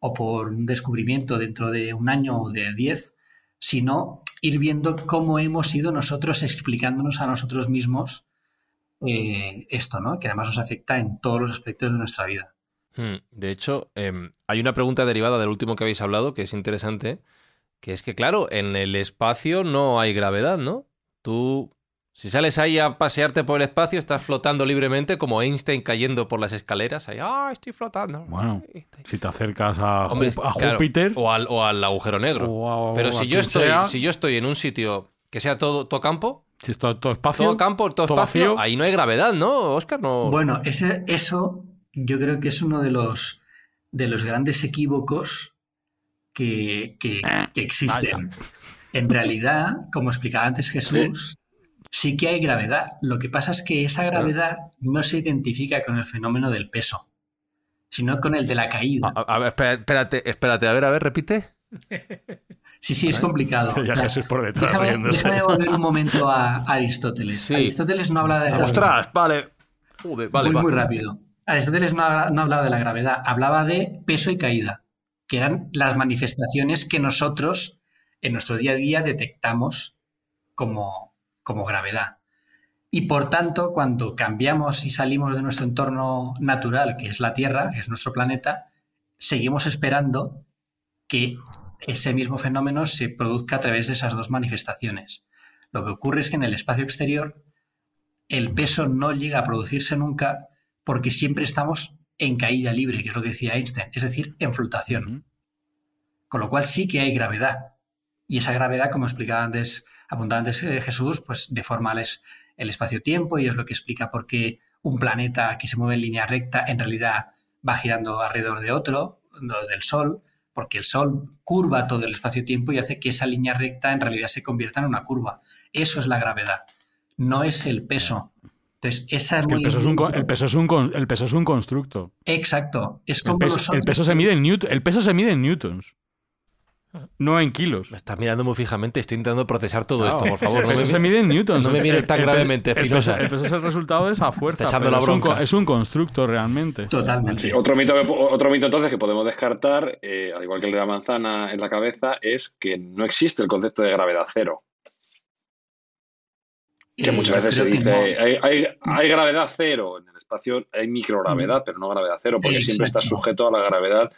o por un descubrimiento dentro de un año o de diez, sino ir viendo cómo hemos ido nosotros explicándonos a nosotros mismos eh, esto, ¿no? Que además nos afecta en todos los aspectos de nuestra vida. Hmm, de hecho, em, hay una pregunta derivada del último que habéis hablado que es interesante, que es que, claro, en el espacio no hay gravedad, ¿no? Tú si sales ahí a pasearte por el espacio, estás flotando libremente como Einstein cayendo por las escaleras. Ahí, ¡ah, estoy flotando! Bueno, si te acercas a, Júpiter... o, al, agujero negro. Pero si yo, estoy, si yo estoy en un sitio que sea todo, todo campo... Si es todo, espacio... Todo campo, todo, espacio, ahí no hay gravedad, ¿no, Oscar? No... Bueno, ese, eso yo creo que es uno de los, de los grandes equívocos que, que, existen. En realidad, como explicaba antes Jesús sí que hay gravedad. Lo que pasa es que esa gravedad no se identifica con el fenómeno del peso, sino con el de la caída. A, ver, espérate, espérate, a ver, a ver, repite. Sí, sí, es complicado. Ya Jesús por detrás déjame, volver un momento a Aristóteles. Aristóteles no habla de gravedad. ¡Ostras! Vale. vale, muy, muy rápido. Aristóteles no, no hablaba de la gravedad, hablaba de peso y caída, que eran las manifestaciones que nosotros en nuestro día a día detectamos como, como gravedad. Y por tanto, cuando cambiamos y salimos de nuestro entorno natural, que es la Tierra, que es nuestro planeta, seguimos esperando que ese mismo fenómeno se produzca a través de esas dos manifestaciones. Lo que ocurre es que en el espacio exterior el peso no llega a producirse nunca porque siempre estamos en caída libre, que es lo que decía Einstein, es decir, en flotación. Con lo cual sí que hay gravedad. Y esa gravedad, como explicaba antes apuntaba antes eh, Jesús, pues deforma el espacio-tiempo y es lo que explica por qué un planeta que se mueve en línea recta en realidad va girando alrededor de otro, del Sol, porque el Sol curva todo el espacio-tiempo y hace que esa línea recta en realidad se convierta en una curva. Eso es la gravedad, no es el peso. Entonces, esa es, el, peso es un, el, peso es un, el peso es un constructo. Exacto. Es como el peso, se mide en el peso se mide en newtons no en kilos. Me estás mirando muy fijamente, estoy intentando procesar todo esto, por favor. Eso se mide en newtons. No me mires tan gravemente, el peso, es el resultado de esa fuerza. es, un, constructo realmente. Totalmente. otro, mito otro mito entonces que podemos descartar, eh, al igual que el de la manzana en la cabeza, es que no existe el concepto de gravedad cero. Que muchas veces se dice, hay, gravedad cero en el espacio, hay microgravedad, mm. pero no gravedad cero, porque siempre está sujeto a la gravedad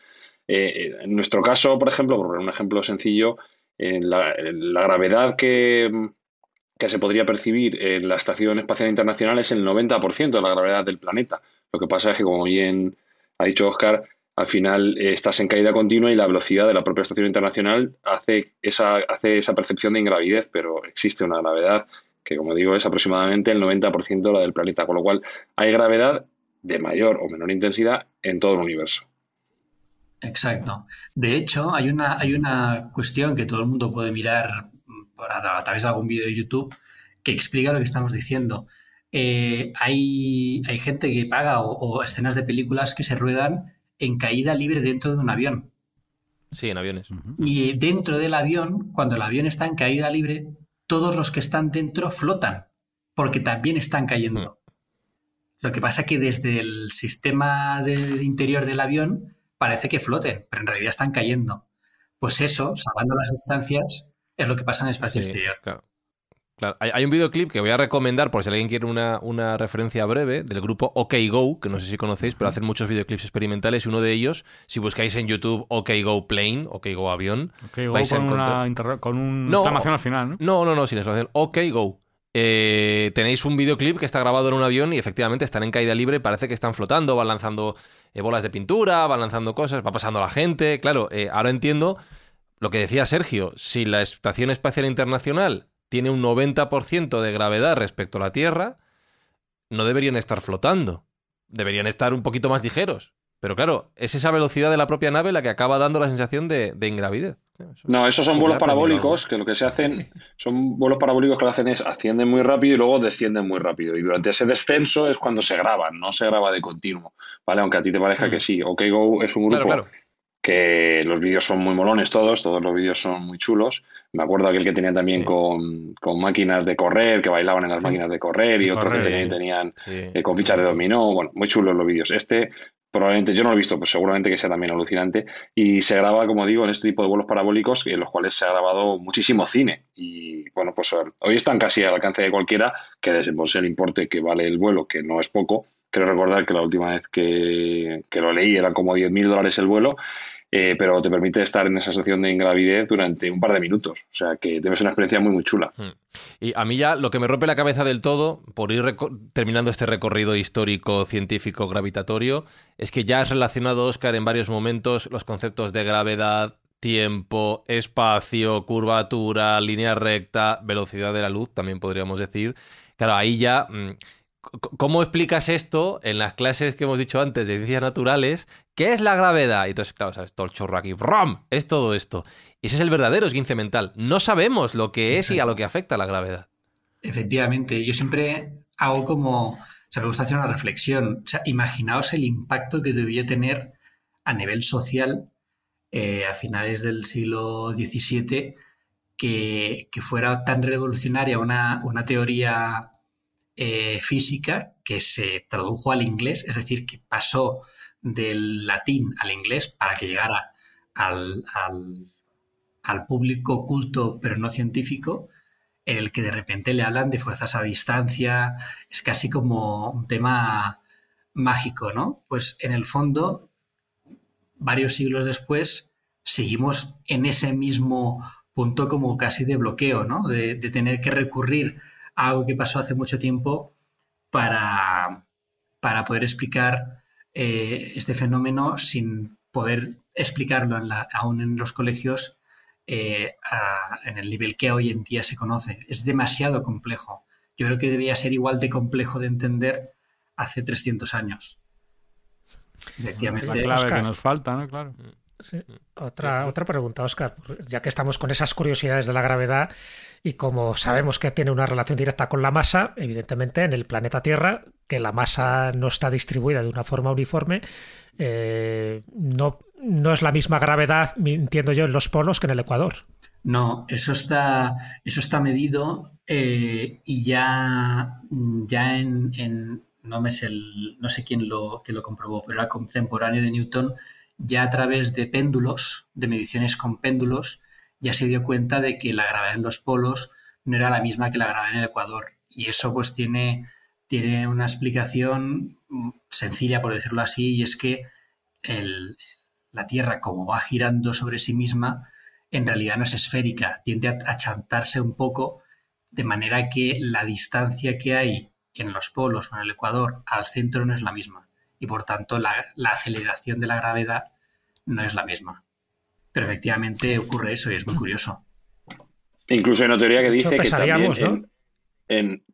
eh, en nuestro caso, por ejemplo, por un ejemplo sencillo, la, gravedad que, se podría percibir en la Estación Espacial Internacional es el 90% de la gravedad del planeta. Lo que pasa es que, como bien ha dicho Oscar, al final eh, estás en caída continua y la velocidad de la propia Estación Internacional hace esa, hace esa percepción de ingravidez, pero existe una gravedad que, como digo, es aproximadamente el 90% de la del planeta, con lo cual hay gravedad de mayor o menor intensidad en todo el universo. Exacto. De hecho, hay una, hay una cuestión que todo el mundo puede mirar a, través de algún vídeo de YouTube que explica lo que estamos diciendo. Eh, hay, hay, gente que paga o, escenas de películas que se ruedan en caída libre dentro de un avión. Sí, en aviones. Y dentro del avión, cuando el avión está en caída libre, todos los que están dentro flotan, porque también están cayendo. Lo que pasa es que desde el sistema del interior del avión parece que floten, pero en realidad están cayendo. Pues eso, salvando las distancias, es lo que pasa en el espacio exterior. Claro. Hay, un videoclip que voy a recomendar por si alguien quiere una, referencia breve del grupo OK Go, que no sé si conocéis, pero hacen muchos videoclips experimentales y uno de ellos, si buscáis en YouTube OK Go Plane, OK Go Avión, vais con, a encontrar... con una exclamación al final, ¿no? No, no, no, sin exclamación. OK Go. Eh, tenéis un videoclip que está grabado en un avión y efectivamente están en caída libre, parece que están flotando, van lanzando eh, bolas de pintura, van lanzando cosas, va pasando la gente. Claro, eh, ahora entiendo lo que decía Sergio, si la Estación Espacial Internacional tiene un 90% de gravedad respecto a la Tierra, no deberían estar flotando. Deberían estar un poquito más ligeros. Pero claro, es esa velocidad de la propia nave la que acaba dando la sensación de, ingravidez. No, esos son vuelos parabólicos que lo que se hacen son vuelos parabólicos que lo hacen es ascienden muy rápido y luego descienden muy rápido. Y durante ese descenso es cuando se graban, no se graba de continuo. ¿Vale? Aunque a ti te parezca que mm. sí. OkGo es un grupo que los vídeos son muy molones todos, todos los vídeos son muy chulos. Me acuerdo aquel que tenía también con, máquinas de correr, que bailaban en las máquinas de correr, y otros que tenían eh, con fichas de dominó. Bueno, muy chulos los vídeos. Este probablemente, yo no lo he visto, pues seguramente que sea también alucinante. Y se graba, como digo, en este tipo de vuelos parabólicos, en los cuales se ha grabado muchísimo cine. Y bueno, pues hoy están casi al alcance de cualquiera, que por el importe que vale el vuelo, que no es poco, Quiero recordar que la última vez que, lo leí eran como 10.000 dólares el vuelo, eh, pero te permite estar en esa situación de ingravidez durante un par de minutos. O sea que debe ser una experiencia muy, muy chula. Hmm. Y a mí ya lo que me rompe la cabeza del todo, por ir terminando este recorrido histórico, científico, gravitatorio, es que ya has relacionado, Oscar, en varios momentos los conceptos de gravedad, tiempo, espacio, curvatura, línea recta, velocidad de la luz, también podríamos decir. Claro, ahí ya mm, ¿Cómo explicas esto en las clases que hemos dicho antes de ciencias naturales? ¿Qué es la gravedad? Y entonces, claro, sabes, todo el chorro aquí, ¡rom! Es todo esto. Y ese es el verdadero esguince mental. No sabemos lo que es y a lo que afecta la gravedad. Efectivamente, yo siempre hago como, o sea, me gusta hacer una reflexión. O sea, imaginaos el impacto que debió tener a nivel social eh, a finales del siglo XVII que, fuera tan revolucionaria una, una teoría eh, física que se tradujo al inglés, es decir, que pasó del latín al inglés para que llegara al, al, público culto pero no científico, en el que de repente le hablan de fuerzas a distancia, es casi como un tema mágico, ¿no? Pues en el fondo, varios siglos después, seguimos en ese mismo punto como casi de bloqueo, ¿no? De, de tener que recurrir algo que pasó hace mucho tiempo para, para poder explicar eh, este fenómeno sin poder explicarlo aún en los colegios eh, en el nivel que hoy en día se conoce. Es demasiado complejo. Yo creo que debía ser igual de complejo de entender hace 300 años. Efectivamente. la clave que nos falta, ¿no? Claro. Otra, otra pregunta, Oscar. Ya que estamos con esas curiosidades de la gravedad y como sabemos que tiene una relación directa con la masa, evidentemente en el planeta Tierra, que la masa no está distribuida de una forma uniforme, eh, no, no es la misma gravedad, entiendo yo, en los polos que en el Ecuador. No, eso está, eso está medido eh, y ya, ya en, no, me sé no sé quién lo, que lo comprobó, pero era contemporáneo de Newton ya a través de péndulos, de mediciones con péndulos, ya se dio cuenta de que la gravedad en los polos no era la misma que la gravedad en el Ecuador. Y eso pues tiene, tiene una explicación sencilla, por decirlo así, y es que la Tierra, como va girando sobre sí misma, en realidad no es esférica, tiende a achantarse un poco, de manera que la distancia que hay en los polos o en el Ecuador al centro no es la misma. Y por tanto la aceleración de la gravedad no es la misma. Pero efectivamente ocurre eso y es muy curioso. Incluso hay una teoría que dice que también en,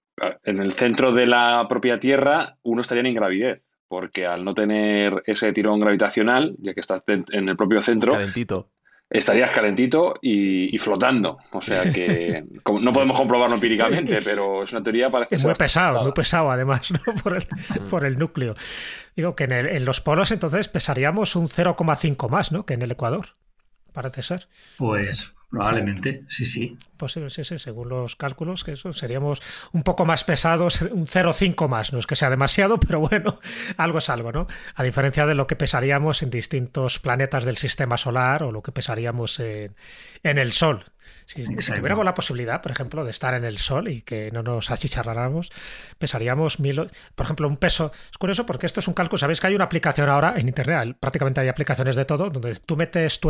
el centro de la propia Tierra uno estaría en ingravidez, porque al no tener ese tirón gravitacional, ya que estás en el propio centro, calentito. Estarías calentito y, flotando. O sea que no podemos comprobarlo empíricamente, pero es una teoría para Es muy pesado, muy pesado además, por, el, por, el, núcleo. Digo que en, en los polos entonces pesaríamos un 0,5 más ¿no? que en el Ecuador parece ser. Pues probablemente, sí, sí. Posible, sí, sí, según los cálculos, que eso seríamos un poco más pesados, un 0,5 más. No es que sea demasiado, pero bueno, algo es algo, ¿no? A diferencia de lo que pesaríamos en distintos planetas del sistema solar o lo que pesaríamos en, en el Sol. Si, tuviéramos la posibilidad, por ejemplo, de estar en el sol y que no nos achicharráramos, pesaríamos mil. Por ejemplo, un peso. Es curioso porque esto es un cálculo. Sabéis que hay una aplicación ahora en Internet, prácticamente hay aplicaciones de todo, donde tú metes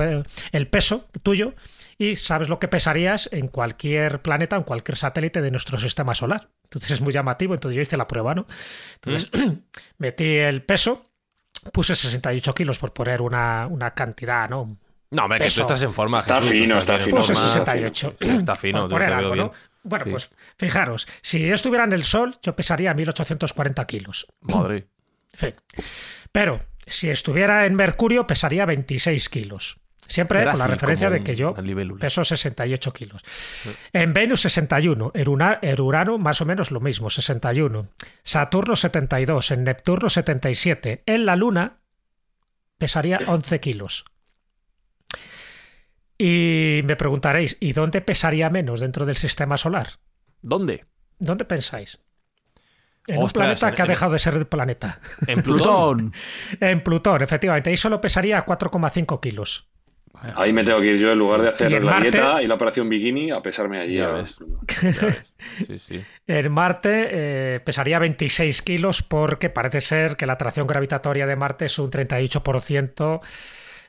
el peso tuyo y sabes lo que pesarías en cualquier planeta, en cualquier satélite de nuestro sistema solar. Entonces es muy llamativo. Entonces yo hice la prueba, ¿no? Entonces ¿Mm? metí el peso, puse 68 kilos por poner una, una cantidad, ¿no? No, hombre, que tú estás en forma. Está fino, está fino. 68. Está fino, por, ¿no? Bueno, pues fijaros, si yo estuviera en el Sol, yo pesaría 1840 kilos. Madre. fin. Pero si estuviera en Mercurio, pesaría 26 kilos. Siempre con la referencia de que yo peso 68 kilos. En Venus 61, en Urano más o menos lo mismo, 61. Saturno 72, en Neptuno 77. En la Luna pesaría 11 kilos. Y me preguntaréis, ¿y dónde pesaría menos dentro del sistema solar? ¿Dónde? ¿Dónde pensáis? En un planeta que ha dejado de ser planeta. En Plutón. en Plutón, efectivamente. Ahí solo pesaría 4,5 kilos. Ahí me tengo que ir yo en lugar de hacer la dieta y la operación bikini a pesarme allí. En Marte eh, pesaría 26 kilos porque parece ser que la atracción gravitatoria de Marte es un 38%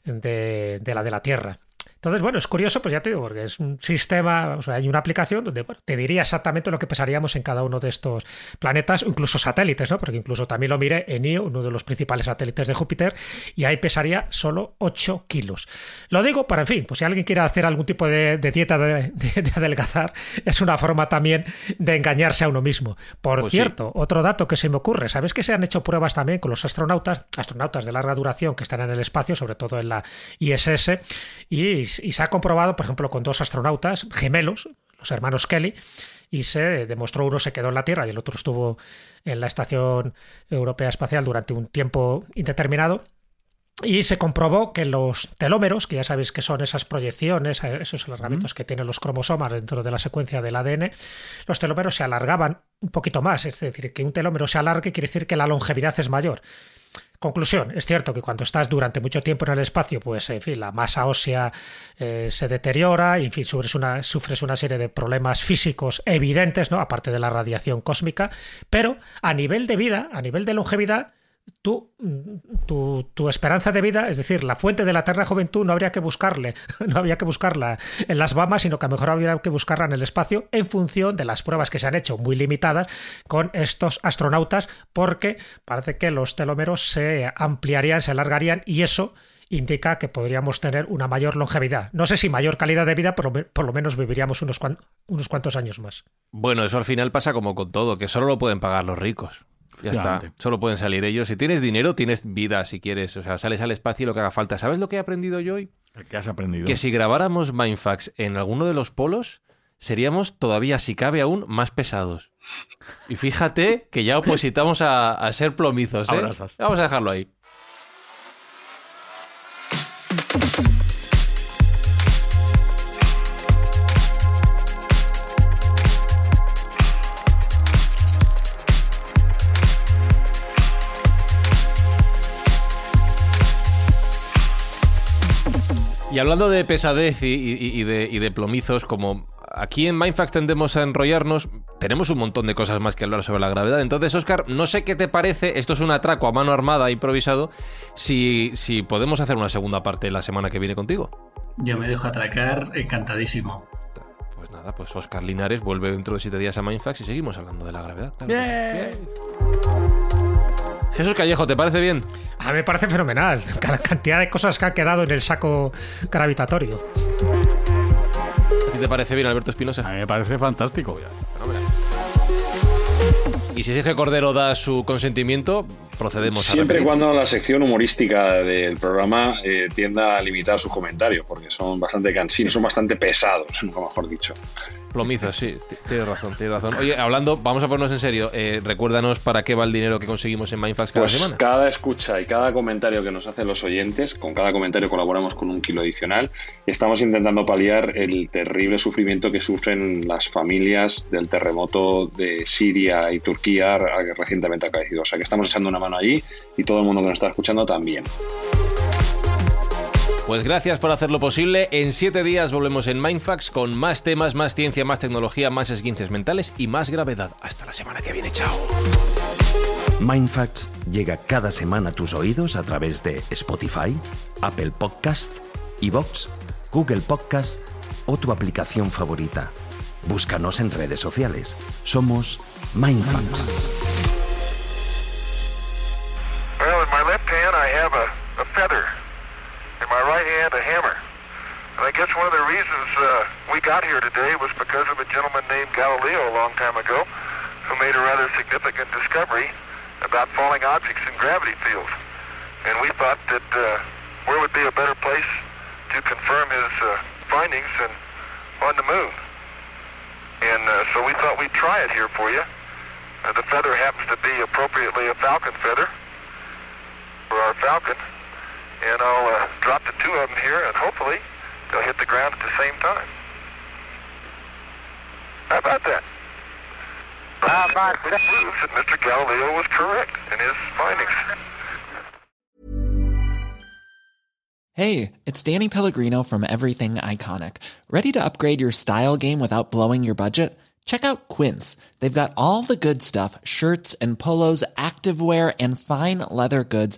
de, de la de la Tierra. Entonces, bueno, es curioso, pues ya te digo, porque es un sistema, o sea, hay una aplicación donde te diría exactamente lo que pesaríamos en cada uno de estos planetas, incluso satélites, ¿no? Porque incluso también lo miré en Io, uno de los principales satélites de Júpiter, y ahí pesaría solo 8 kilos. Lo digo para, en fin, pues si alguien quiere hacer algún tipo de, dieta de, adelgazar, es una forma también de engañarse a uno mismo. Por pues cierto, otro dato que se me ocurre, ¿sabes que se han hecho pruebas también con los astronautas, astronautas de larga duración que están en el espacio, sobre todo en la ISS, y y se ha comprobado, por ejemplo, con dos astronautas gemelos, los hermanos Kelly, y se demostró uno se quedó en la Tierra y el otro estuvo en la Estación Europea Espacial durante un tiempo indeterminado. Y se comprobó que los telómeros, que ya sabéis que son esas proyecciones, esos alargamientos que tienen los cromosomas dentro de la secuencia del ADN, los telómeros se alargaban un poquito más. Es decir, que un telómero se alargue quiere decir que la longevidad es mayor. Conclusión, es cierto que cuando estás durante mucho tiempo en el espacio, pues en fin, la masa ósea eh, se deteriora y en fin, sufres una, sufres una serie de problemas físicos evidentes, ¿no? Aparte de la radiación cósmica, pero a nivel de vida, a nivel de longevidad, tu, tu, esperanza de vida, es decir, la fuente de la eterna juventud, no habría que buscarle, no habría que buscarla en las Bahamas, sino que a lo mejor habría que buscarla en el espacio en función de las pruebas que se han hecho muy limitadas con estos astronautas, porque parece que los telómeros se ampliarían, se alargarían y eso indica que podríamos tener una mayor longevidad. No sé si mayor calidad de vida, pero por lo menos viviríamos unos, unos cuantos años más. Bueno, eso al final pasa como con todo, que solo lo pueden pagar los ricos. Ya está. Solo pueden salir ellos. Si tienes dinero, tienes vida si quieres. O sea, sales al espacio y lo que haga falta. ¿Sabes lo que he aprendido yo hoy? ¿Qué has aprendido? Que si grabáramos Mindfax en alguno de los polos, seríamos todavía, si cabe aún, más pesados. Y fíjate que ya opositamos a, a ser plomizos, ¿eh? Vamos a dejarlo ahí. Y hablando de pesadez y, de, plomizos, como aquí en Mindfax tendemos a enrollarnos, tenemos un montón de cosas más que hablar sobre la gravedad. Entonces, Oscar, no sé qué te parece, esto es un atraco a mano armada improvisado, si, si podemos hacer una segunda parte la semana que viene contigo. Yo me dejo atracar encantadísimo. Pues nada, pues Oscar Linares vuelve dentro de siete días a Mindfax y seguimos hablando de la gravedad. Jesús Callejo, ¿te parece bien? A mí me parece fenomenal. La cantidad de cosas que han quedado en el saco gravitatorio. ¿A ti te parece bien, Alberto Espinosa? A mí me parece fantástico. Y si Sergio Cordero da su consentimiento, procedemos Siempre y cuando la sección humorística del programa eh, tienda a limitar sus comentarios, porque son bastante cansinos, son bastante pesados, nunca mejor dicho. Plomizos, sí, tienes razón, tienes razón. Oye, hablando, vamos a ponernos en serio. Eh, recuérdanos para qué va el dinero que conseguimos en Mindfax cada pues semana. Cada escucha y cada comentario que nos hacen los oyentes, con cada comentario colaboramos con un kilo adicional. Estamos intentando paliar el terrible sufrimiento que sufren las familias del terremoto de Siria y Turquía recientemente acaecido. O sea que estamos echando una mano allí y todo el mundo que nos está escuchando también. Pues gracias por hacerlo posible. En siete días volvemos en Mindfax con más temas, más ciencia, más tecnología, más esguinces mentales y más gravedad. Hasta la semana que viene. Chao. Mindfax llega cada semana a tus oídos a través de Spotify, Apple Podcast, Evox, Google Podcast o tu aplicación favorita. Búscanos en redes sociales. Somos Mindfax. Have a, a feather. In my right hand a hammer. And I guess one of the reasons uh, we got here today was because of a gentleman named Galileo a long time ago who made a rather significant discovery about falling objects in gravity fields. And we thought that uh, where would be a better place to confirm his uh, findings than on the moon. And uh, so we thought we'd try it here for you. Uh, the feather happens to be appropriately a falcon feather for our falcon. And I'll uh, drop the two of them here, and hopefully they'll hit the ground at the same time. How about that? How about that? Proves that Mr. Galileo was correct in his findings. Hey, it's Danny Pellegrino from Everything Iconic. Ready to upgrade your style game without blowing your budget? Check out Quince. They've got all the good stuff shirts and polos, activewear, and fine leather goods,